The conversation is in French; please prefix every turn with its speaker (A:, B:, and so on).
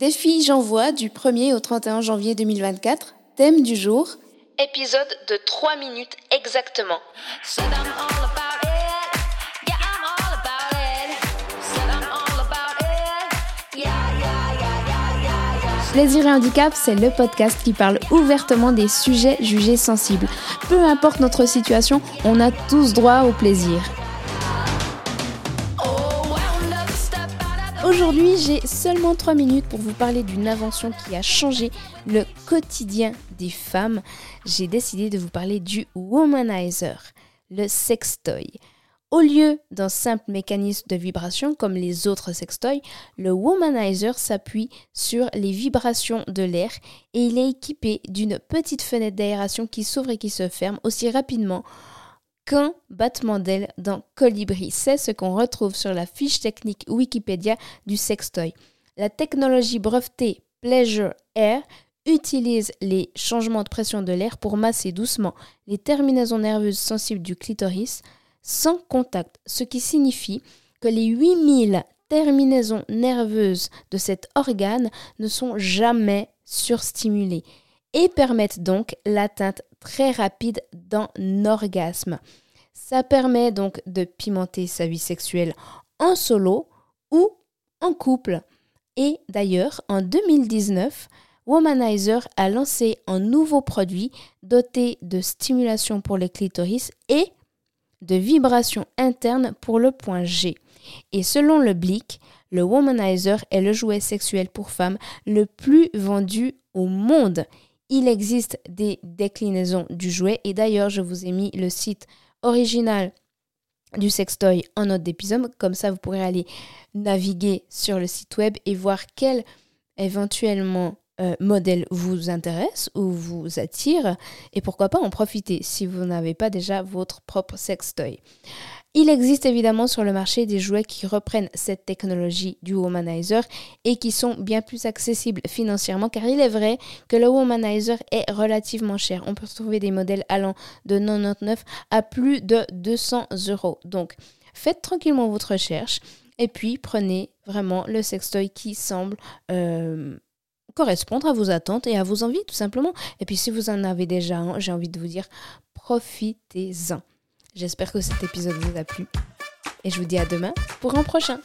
A: Défi J'envoie du 1er au 31 janvier 2024. Thème du jour
B: Épisode de 3 minutes exactement.
A: Plaisir et handicap, c'est le podcast qui parle ouvertement des sujets jugés sensibles. Peu importe notre situation, on a tous droit au plaisir. Aujourd'hui, j'ai seulement 3 minutes pour vous parler d'une invention qui a changé le quotidien des femmes. J'ai décidé de vous parler du womanizer, le sextoy. Au lieu d'un simple mécanisme de vibration comme les autres sextoys, le womanizer s'appuie sur les vibrations de l'air et il est équipé d'une petite fenêtre d'aération qui s'ouvre et qui se ferme aussi rapidement qu'un battement d'aile d'un colibri. C'est ce qu'on retrouve sur la fiche technique Wikipédia du sextoy. La technologie brevetée Pleasure Air utilise les changements de pression de l'air pour masser doucement les terminaisons nerveuses sensibles du clitoris sans contact, ce qui signifie que les 8000 terminaisons nerveuses de cet organe ne sont jamais surstimulées et permettent donc l'atteinte très rapide d'un orgasme. Ça permet donc de pimenter sa vie sexuelle en solo ou en couple. Et d'ailleurs, en 2019, Womanizer a lancé un nouveau produit doté de stimulation pour les clitoris et de vibration interne pour le point G. Et selon le Blick, le Womanizer est le jouet sexuel pour femmes le plus vendu au monde. Il existe des déclinaisons du jouet et d'ailleurs je vous ai mis le site original du sextoy en note d'épisode. Comme ça vous pourrez aller naviguer sur le site web et voir quel éventuellement euh, modèle vous intéresse ou vous attire et pourquoi pas en profiter si vous n'avez pas déjà votre propre sextoy. Il existe évidemment sur le marché des jouets qui reprennent cette technologie du womanizer et qui sont bien plus accessibles financièrement car il est vrai que le womanizer est relativement cher. On peut trouver des modèles allant de 99 à plus de 200 euros. Donc faites tranquillement votre recherche et puis prenez vraiment le sextoy qui semble euh, correspondre à vos attentes et à vos envies, tout simplement. Et puis si vous en avez déjà un, j'ai envie de vous dire, profitez-en. J'espère que cet épisode vous a plu. Et je vous dis à demain pour un prochain.